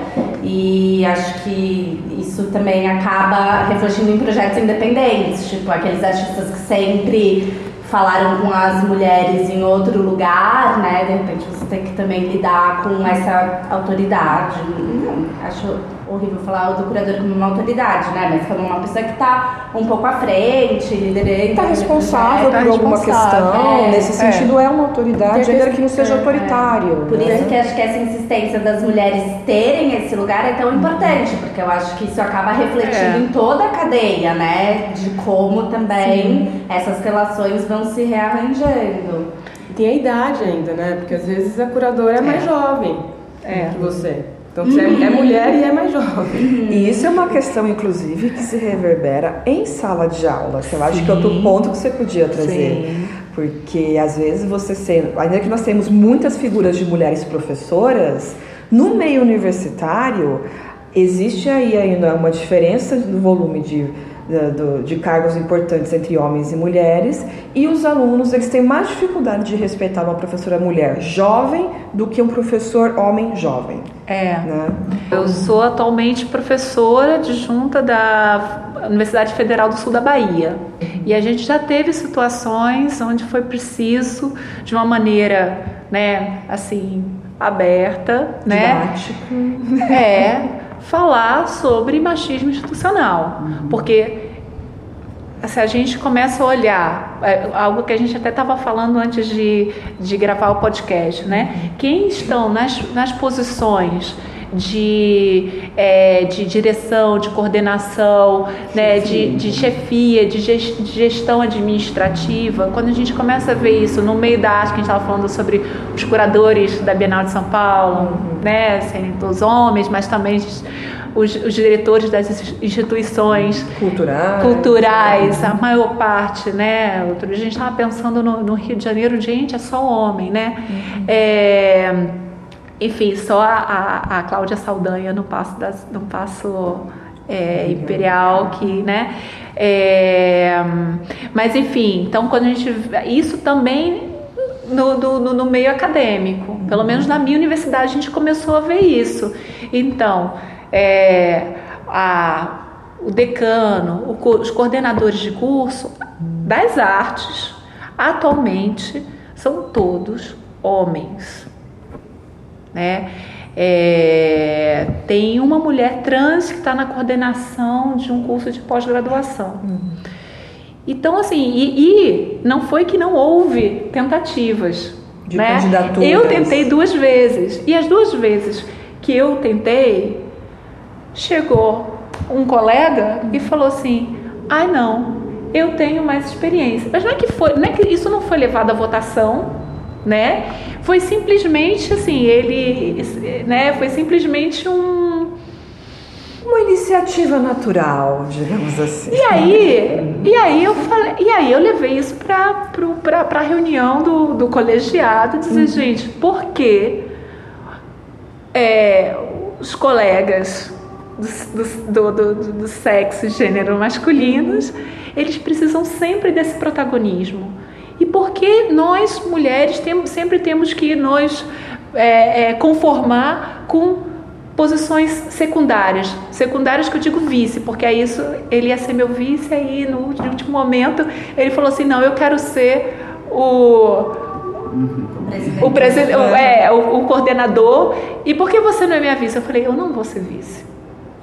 F: e acho que isso também acaba refletindo em projetos independentes, tipo aqueles artistas que sempre falaram com as mulheres em outro lugar, né? De repente você tem que também lidar com essa autoridade. Não, acho horrível falar do curador como uma autoridade, né? Mas como uma pessoa que está um pouco à frente, liderando.
A: Está responsável tá por alguma questão. É, Nesse é. sentido, é uma autoridade, ainda que não seja autoritário.
F: Por né? isso que acho que essa insistência das mulheres terem esse lugar é tão importante, porque eu acho que isso acaba refletindo é. em toda a cadeia, né? De como também Sim. essas relações vão se rearranjando.
G: Tem a idade ainda, né? Porque às vezes a curadora é mais é. jovem é. que você. Então você é, é mulher e é mais jovem.
A: E isso é uma questão, inclusive, que se reverbera em sala de aula, que eu acho Sim. que é outro ponto que você podia trazer. Sim. Porque às vezes você sendo. Ainda que nós temos muitas figuras de mulheres professoras, no meio universitário existe aí ainda uma diferença no volume de de cargos importantes entre homens e mulheres e os alunos eles têm mais dificuldade de respeitar uma professora mulher jovem do que um professor homem jovem.
E: É. Né? Eu sou atualmente professora adjunta da Universidade Federal do Sul da Bahia e a gente já teve situações onde foi preciso de uma maneira, né, assim aberta,
A: Didático.
E: né? É falar sobre machismo institucional, uhum. porque se a gente começa a olhar é, algo que a gente até estava falando antes de, de gravar o podcast, né? Uhum. Quem estão nas, nas posições de, é, de direção, de coordenação, né, de, de chefia, de gestão administrativa. Quando a gente começa a ver isso no meio da arte, que a gente estava falando sobre os curadores da Bienal de São Paulo, né, serem todos homens, mas também os, os, diretores das instituições
A: culturais,
E: culturais a maior parte, né? Outro dia a gente estava pensando no, no, Rio de Janeiro, gente, é só homem, né? Uhum. É, enfim, só a, a, a Cláudia Saldanha no Passo, das, no passo é, Imperial, que, né? É, mas enfim, então quando a gente. Isso também no, no, no, meio acadêmico. Pelo menos na minha universidade a gente começou a ver isso. Então, é, a, o decano, o, os coordenadores de curso das artes, atualmente, são todos homens né? É, tem uma mulher trans que está na coordenação de um curso de pós-graduação. Uhum. Então, assim, e, e, não foi que não houve tentativas.
A: De
E: né? Eu tentei duas vezes. E as duas vezes que eu tentei, chegou um colega e falou assim: ai, não, eu tenho mais experiência. Mas não é que foi, não é que isso não foi levado à votação né? Foi simplesmente assim, ele, né? Foi simplesmente um
A: uma iniciativa natural, digamos assim.
E: E aí, e aí eu falei, e aí eu levei isso para a reunião do, do colegiado, dizer, uhum. gente, por que é, os colegas do, do, do, do sexo e gênero masculinos, eles precisam sempre desse protagonismo. E por que nós, mulheres, temos, sempre temos que nos é, é, conformar com posições secundárias. Secundárias que eu digo vice, porque é isso, ele ia ser meu vice, aí no último momento ele falou assim, não, eu quero ser o o presidente, é, o, o, coordenador. E por que você não é minha vice? Eu falei, eu não vou ser vice.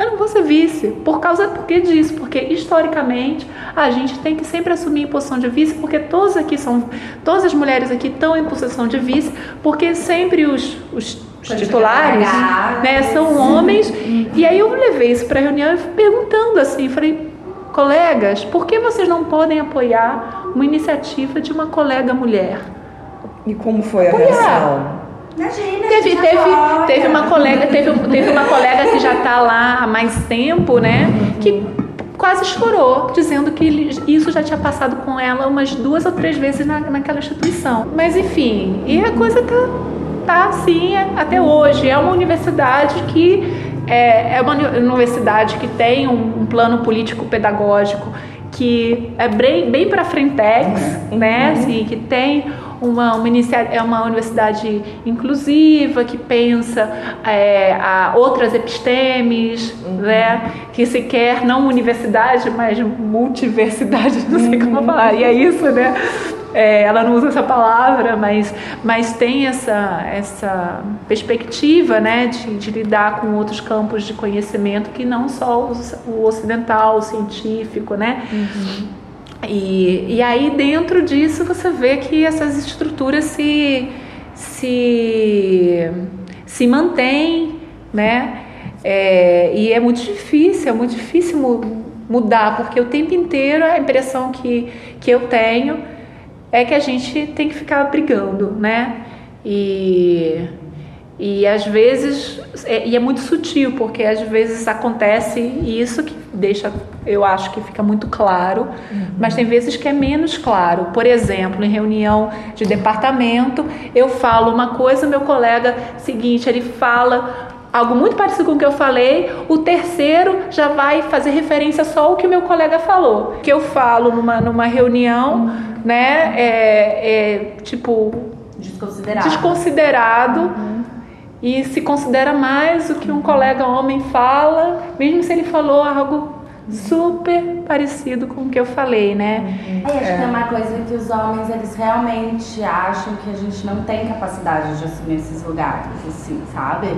E: Eu não vou ser vice. Por causa porque disso, porque historicamente a gente tem que sempre assumir a posição de vice, porque todas aqui são, todas as mulheres aqui estão em posição de vice, porque sempre os, os os titulares, né, são homens. E aí eu levei isso para a reunião perguntando assim, falei, colegas, por que vocês não podem apoiar uma iniciativa de uma colega mulher?
A: E como foi a apoiar. reação?
F: Imagina,
E: teve, teve, teve uma colega, teve, teve uma colega que já está lá há mais tempo, né? Que quase chorou, dizendo que isso já tinha passado com ela umas duas ou três vezes na, naquela instituição. Mas enfim, e a coisa tá está assim até hoje. É uma universidade que é, é uma universidade que tem um, um plano político pedagógico que é bem, bem para frentex, uhum. né? Assim, que tem uma, uma é uma universidade inclusiva que pensa é, a outras epistemes, uhum. né? Que se quer não universidade, mas multiversidade, <laughs> não sei como uhum. falar. E é isso, né? É, ela não usa essa palavra, mas, mas tem essa, essa perspectiva né, de, de lidar com outros campos de conhecimento que não só o ocidental, o científico, né? Uhum. E, e aí dentro disso você vê que essas estruturas se, se, se mantêm, né? É, e é muito difícil, é muito difícil mudar, porque o tempo inteiro a impressão que, que eu tenho é que a gente tem que ficar brigando, né? E, e às vezes, é, e é muito sutil, porque às vezes acontece isso que deixa, eu acho que fica muito claro, uhum. mas tem vezes que é menos claro. Por exemplo, em reunião de departamento, eu falo uma coisa, meu colega seguinte, ele fala algo muito parecido com o que eu falei, o terceiro já vai fazer referência só ao que o meu colega falou. Que eu falo numa, numa reunião, uhum. né? É, é, tipo.
F: Desconsiderado.
E: Desconsiderado. Uhum. E se considera mais o que um colega homem fala, mesmo se ele falou algo super parecido com o que eu falei, né?
F: Uhum. acho é. que tem uma coisa que os homens eles realmente acham que a gente não tem capacidade de assumir esses lugares, assim, sabe?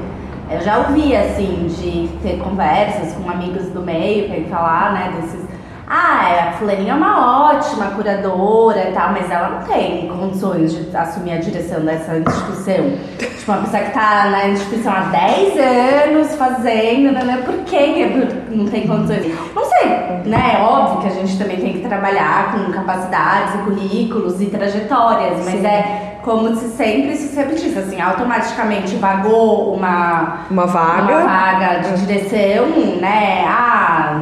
F: Eu já ouvi, assim, de ter conversas com amigos do meio para falar, né, desses. Ah, é, a fulaninha é uma ótima curadora e tal, mas ela não tem condições de assumir a direção dessa instituição. tipo, uma pessoa que tá na instituição há 10 anos fazendo, né? né por que não tem condições? Não sei, né? É óbvio que a gente também tem que trabalhar com capacidades e currículos e trajetórias, mas Sim. é como se sempre se repetisse, assim, automaticamente vagou uma,
A: uma vaga,
F: uma vaga de direção, né? Ah,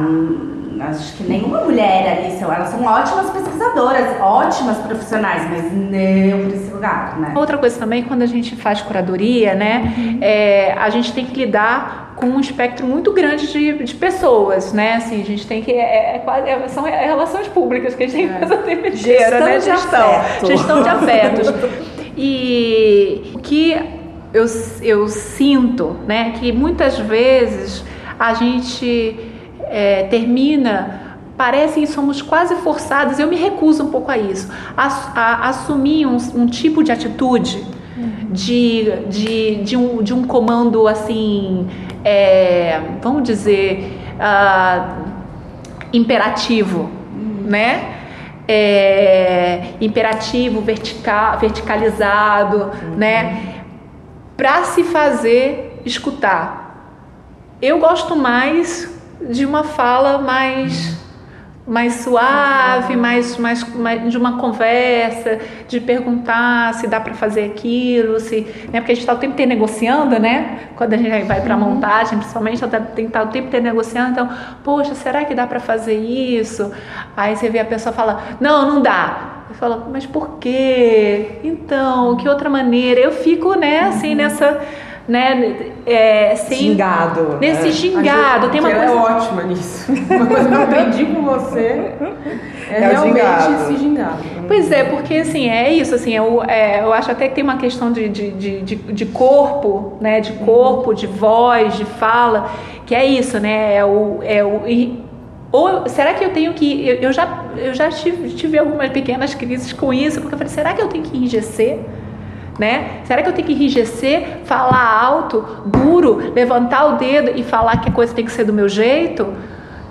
F: acho que nenhuma mulher ali são, elas são ótimas pesquisadoras, ótimas profissionais, mas não para esse lugar, né?
E: Outra coisa também, quando a gente faz curadoria, né, uhum. é, a gente tem que lidar com um espectro muito grande de, de pessoas, né? Assim, a gente tem que é, é, é são relações públicas que a gente tem que fazer o tempo inteiro, né? Gestão, gestão de afetos. E o que eu, eu sinto, né, que muitas vezes a gente é, termina parece que somos quase forçados, eu me recuso um pouco a isso, a, a assumir um, um, tipo de atitude de, de, de, um, de um comando assim, é, vamos dizer, uh, imperativo, né? é, imperativo, vertical, verticalizado, uhum. né? Para se fazer escutar. Eu gosto mais de uma fala mais mais suave, mais, mais, mais, de uma conversa, de perguntar se dá para fazer aquilo, se, né, porque a gente está o tempo inteiro negociando, né? Quando a gente vai para a uhum. montagem, principalmente, tem que estar o tempo inteiro negociando. Então, poxa, será que dá para fazer isso? Aí você vê a pessoa fala, não, não dá. Você fala, mas por quê? Então, que outra maneira? Eu fico, né, assim, uhum. nessa né?
A: É, sem, gingado.
E: Nesse né? gingado. Tem uma
G: coisa... é ótima nisso. <laughs> Uma coisa que eu aprendi com você é, é realmente gingado. esse gingado.
E: Pois é, porque assim, é isso, assim, eu, é, eu acho até que tem uma questão de, de, de, de, corpo, né? De corpo, de voz, de fala, que é isso, né? É o, é o ou será que eu tenho que. Eu, eu já, eu já tive, tive algumas pequenas crises com isso, porque eu falei, será que eu tenho que enrijecer? Né? Será que eu tenho que enrijecer, falar alto, duro, levantar o dedo e falar que a coisa tem que ser do meu jeito?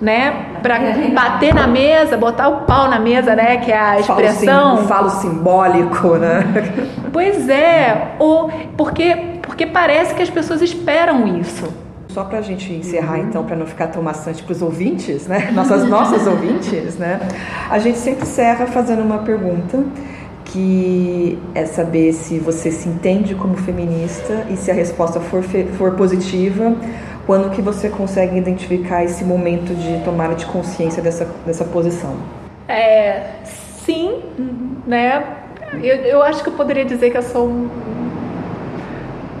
E: Né? Para bater na mesa, botar o pau na mesa, né? Que é a expressão.
A: Falo, falo simbólico, né?
E: Pois é, ou porque, porque parece que as pessoas esperam isso.
A: Só para a gente encerrar, uhum. então, para não ficar tão maçante para os ouvintes, né? Nossas, nossas <laughs> ouvintes, né? A gente sempre encerra fazendo uma pergunta que é saber se você se entende como feminista e se a resposta for, for positiva, quando que você consegue identificar esse momento de tomada de consciência dessa, dessa posição?
E: É, sim, né? Eu, eu acho que eu poderia dizer que eu sou um,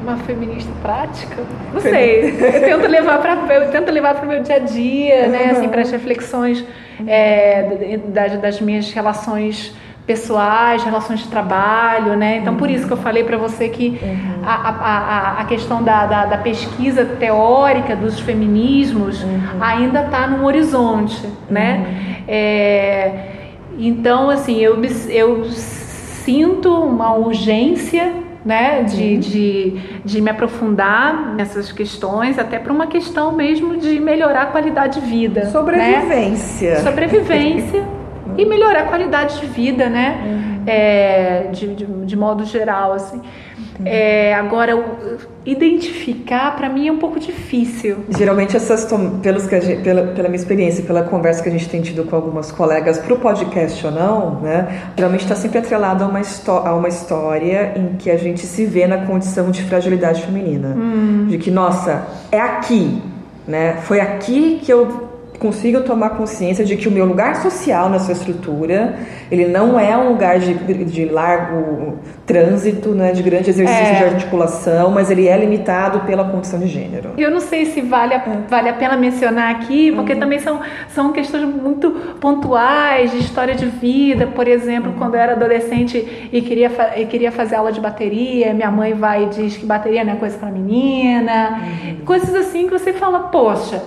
E: uma feminista prática. Não sei. Eu tento levar para eu tento levar para o meu dia a dia, né? Assim, para as reflexões é, das, das minhas relações pessoais, relações de trabalho, né? Então, uhum. por isso que eu falei para você que uhum. a, a, a, questão da, da, da, pesquisa teórica dos feminismos uhum. ainda está no horizonte, né? Uhum. É, então, assim, eu, eu sinto uma urgência né, de, de, de me aprofundar nessas questões, até para uma questão mesmo de melhorar a qualidade de vida.
A: Sobrevivência.
E: Né? Sobrevivência. E melhorar a qualidade de vida, né? Uhum. É, de, de, de, modo geral, assim. É, agora, identificar para mim é um pouco difícil.
A: Geralmente essas, pelos que gente, pela, pela minha experiência, pela conversa que a gente tem tido com algumas colegas para o podcast ou não, né? Geralmente está sempre atrelado a uma, a uma história em que a gente se vê na condição de fragilidade feminina, hum. de que nossa é aqui, né? Foi aqui que eu consiga tomar consciência de que o meu lugar social nessa estrutura, ele não é um lugar de, de largo trânsito, né, de grande exercício é. de articulação, mas ele é limitado pela condição de gênero.
E: Eu não sei se vale a, vale a pena mencionar aqui, porque uhum. também são, são questões muito pontuais de história de vida. Por exemplo, uhum. quando eu era adolescente e queria, e queria fazer aula de bateria, minha mãe vai e diz que bateria não é coisa para menina. Uhum. Coisas assim que você fala, poxa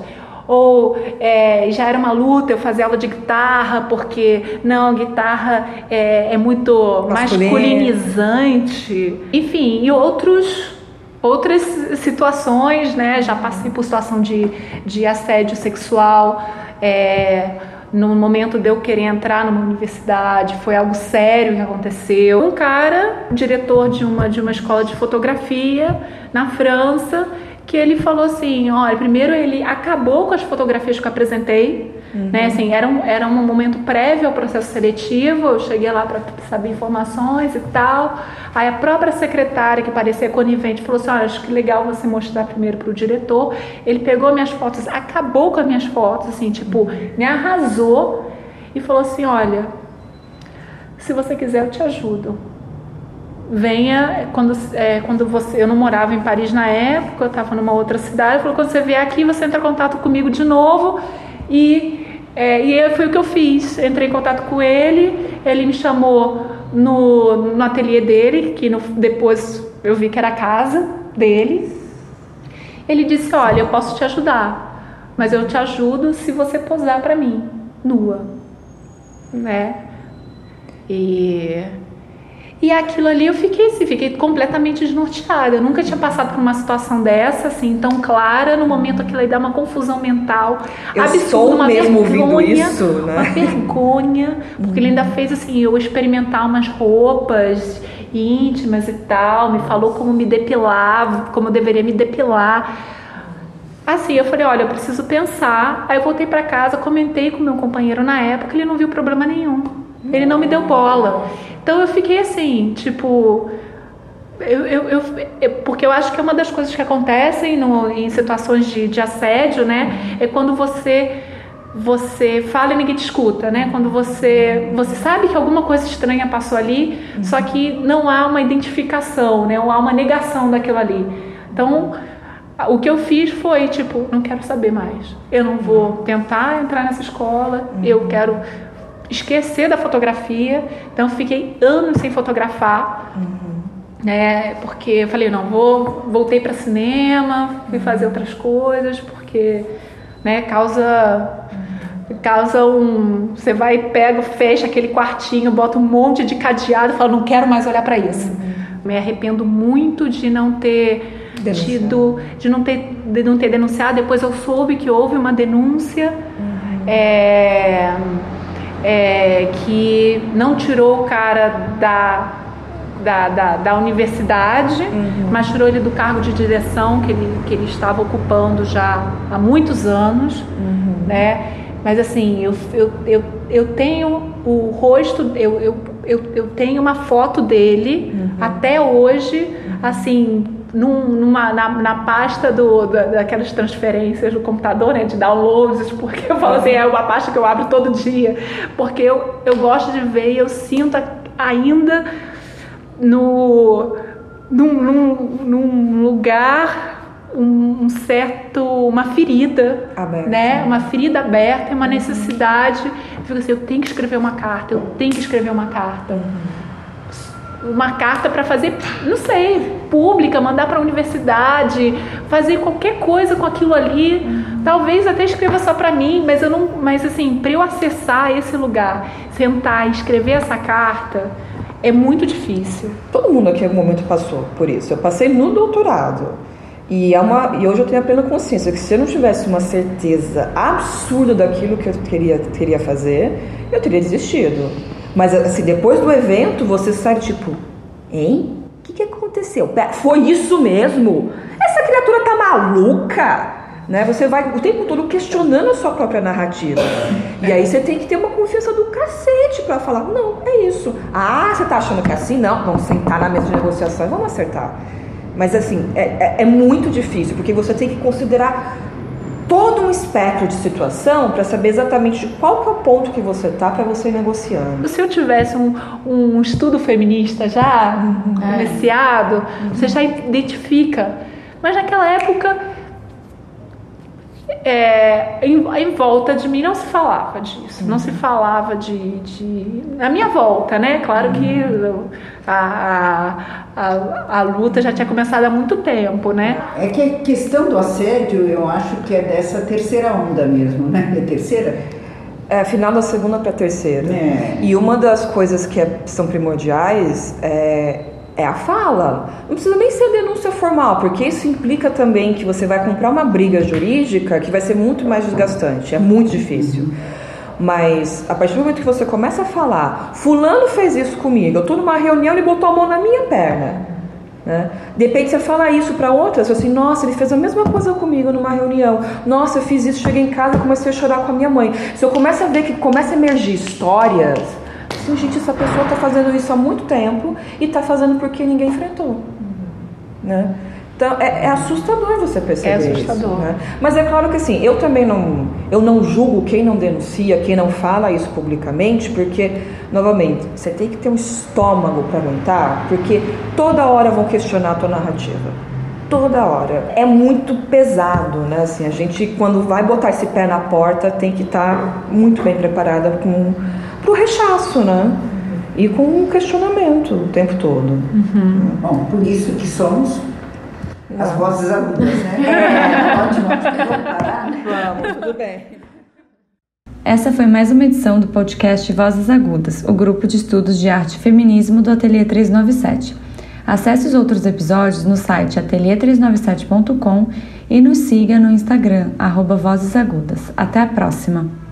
E: ou é, já era uma luta eu fazer aula de guitarra porque não guitarra é, é muito Masculino. masculinizante enfim e outros outras situações né já passei por situação de, de assédio sexual é, no momento de eu querer entrar numa universidade, foi algo sério que aconteceu. Um cara, diretor de uma, de uma escola de fotografia na França, que ele falou assim, olha, primeiro ele acabou com as fotografias que eu apresentei, uhum. né, assim, era um, era um momento prévio ao processo seletivo, eu cheguei lá para saber informações e tal, aí a própria secretária, que parecia conivente, falou assim, olha, acho que legal você mostrar primeiro para o diretor, ele pegou minhas fotos, acabou com as minhas fotos, assim, tipo, me arrasou e falou assim, olha, se você quiser eu te ajudo, venha quando, é, quando você eu não morava em Paris na época eu estava numa outra cidade falou quando você vier aqui você entra em contato comigo de novo. E é, e foi o que eu fiz entrei em contato com ele ele me chamou no, no ateliê dele que no, depois eu vi que era a casa dele. Ele disse olha eu posso te ajudar mas eu te ajudo se você posar para mim nua. Né? E e aquilo ali eu fiquei assim, fiquei completamente desnorteada. Eu nunca tinha passado por uma situação dessa, assim, tão clara. No momento aquilo aí dá uma confusão mental
A: eu
E: absurda,
A: sou
E: uma
A: mesmo vergonha, isso, né?
E: uma vergonha, porque ele ainda fez assim, eu experimentar umas roupas íntimas e tal, me falou como me depilar, como eu deveria me depilar. assim, eu falei, olha, eu preciso pensar. Aí eu voltei para casa, comentei com meu companheiro na época, ele não viu problema nenhum. Ele não me deu bola. Então eu fiquei assim, tipo, eu, eu, eu, porque eu acho que uma das coisas que acontecem no, em situações de, de assédio, né, é quando você você fala e ninguém te escuta, né? Quando você você sabe que alguma coisa estranha passou ali, uhum. só que não há uma identificação, né? Ou há uma negação daquilo ali. Então, o que eu fiz foi tipo, não quero saber mais. Eu não vou tentar entrar nessa escola. Uhum. Eu quero esquecer da fotografia. Então, fiquei anos sem fotografar. Uhum. Né, porque eu falei, não, vou, voltei para cinema, fui fazer outras coisas, porque né, causa causa um. Você vai, pega, fecha aquele quartinho, bota um monte de cadeado e fala, não quero mais olhar para isso. Uhum. Me arrependo muito de não ter Denunciado. tido, de não ter, de não ter denunciado. Depois eu soube que houve uma denúncia uhum. é, é, que não tirou o cara da, da, da, da universidade, uhum. mas tirou ele do cargo de direção que ele, que ele estava ocupando já há muitos anos, uhum. né? Mas assim, eu, eu, eu, eu tenho o rosto, eu, eu, eu, eu tenho uma foto dele uhum. até hoje, assim, num, numa, na, na pasta do, da, daquelas transferências do computador, né, de downloads, <laughs> porque eu falo assim, é uma pasta que eu abro todo dia, porque eu, eu gosto de ver e eu sinto ainda no, num, num, num lugar um, um, certo uma ferida, aberta. né? Uma ferida aberta e uma necessidade. Eu fico assim, eu tenho que escrever uma carta, eu tenho que escrever uma carta. Uhum. Uma carta para fazer, não sei, pública, mandar para a universidade, fazer qualquer coisa com aquilo ali. Uhum. Talvez até escreva só para mim, mas eu não, mas assim, para eu acessar esse lugar, sentar e escrever essa carta, é muito difícil.
A: Todo mundo aqui em algum momento passou por isso. Eu passei no doutorado. E, é uma, e hoje eu tenho a plena consciência que se eu não tivesse uma certeza absurda daquilo que eu queria, queria fazer, eu teria desistido. Mas assim, depois do evento, você sai tipo, hein? O que, que aconteceu? Foi isso mesmo? Essa criatura tá maluca? Né? Você vai o tempo todo questionando a sua própria narrativa. E aí você tem que ter uma confiança do cacete para falar, não, é isso. Ah, você tá achando que é assim? Não, vamos sentar na mesa de negociação e vamos acertar. Mas assim, é, é, é muito difícil, porque você tem que considerar todo um espectro de situação para saber exatamente qual que é o ponto que você tá para você ir negociando.
E: Se eu tivesse um, um estudo feminista já uhum. iniciado, uhum. você já identifica. Mas naquela época é, em, em, volta de mim não se falava disso, uhum. não se falava de, de. Na minha volta, né? Claro que a, a, a, luta já tinha começado há muito tempo, né?
C: É que a questão do assédio, eu acho que é dessa terceira onda mesmo, né? É terceira?
A: É, final da segunda para a terceira. É. E uma das coisas que é, são primordiais é é a fala. Não precisa nem ser denúncia formal, porque isso implica também que você vai comprar uma briga jurídica que vai ser muito mais desgastante, é muito difícil. Mas a partir do momento que você começa a falar, fulano fez isso comigo, eu estou numa reunião e botou a mão na minha perna. Né? De repente você fala isso para outras, assim, nossa, ele fez a mesma coisa comigo numa reunião. Nossa, eu fiz isso, cheguei em casa comecei a chorar com a minha mãe. Se eu começo a ver que começa a emergir histórias assim, gente, essa pessoa está fazendo isso há muito tempo e está fazendo porque ninguém enfrentou. Né? Então é, é, assustador você perceber é assustador. isso. Né? Mas é claro que assim, eu também não, eu não julgo quem não denuncia, quem não fala isso publicamente, porque novamente você tem que ter um estômago para aguentar, porque toda hora vão questionar a tua narrativa. Toda hora. É muito pesado, né? Assim, a gente quando vai botar esse pé na porta tem que estar tá muito bem preparada com pro rechaço, né? E com um questionamento o tempo todo.
C: Uhum. Bom, por isso que somos as vozes agudas, né? É. <laughs> Ótimo, vamos parar, né?
D: Vamos, tudo bem. Essa foi mais uma edição do podcast Vozes Agudas, o grupo de estudos de arte e feminismo do Ateliê 397. Acesse os outros episódios no site ateliê397.com e nos siga no Instagram, arroba Vozes Agudas. Até a próxima!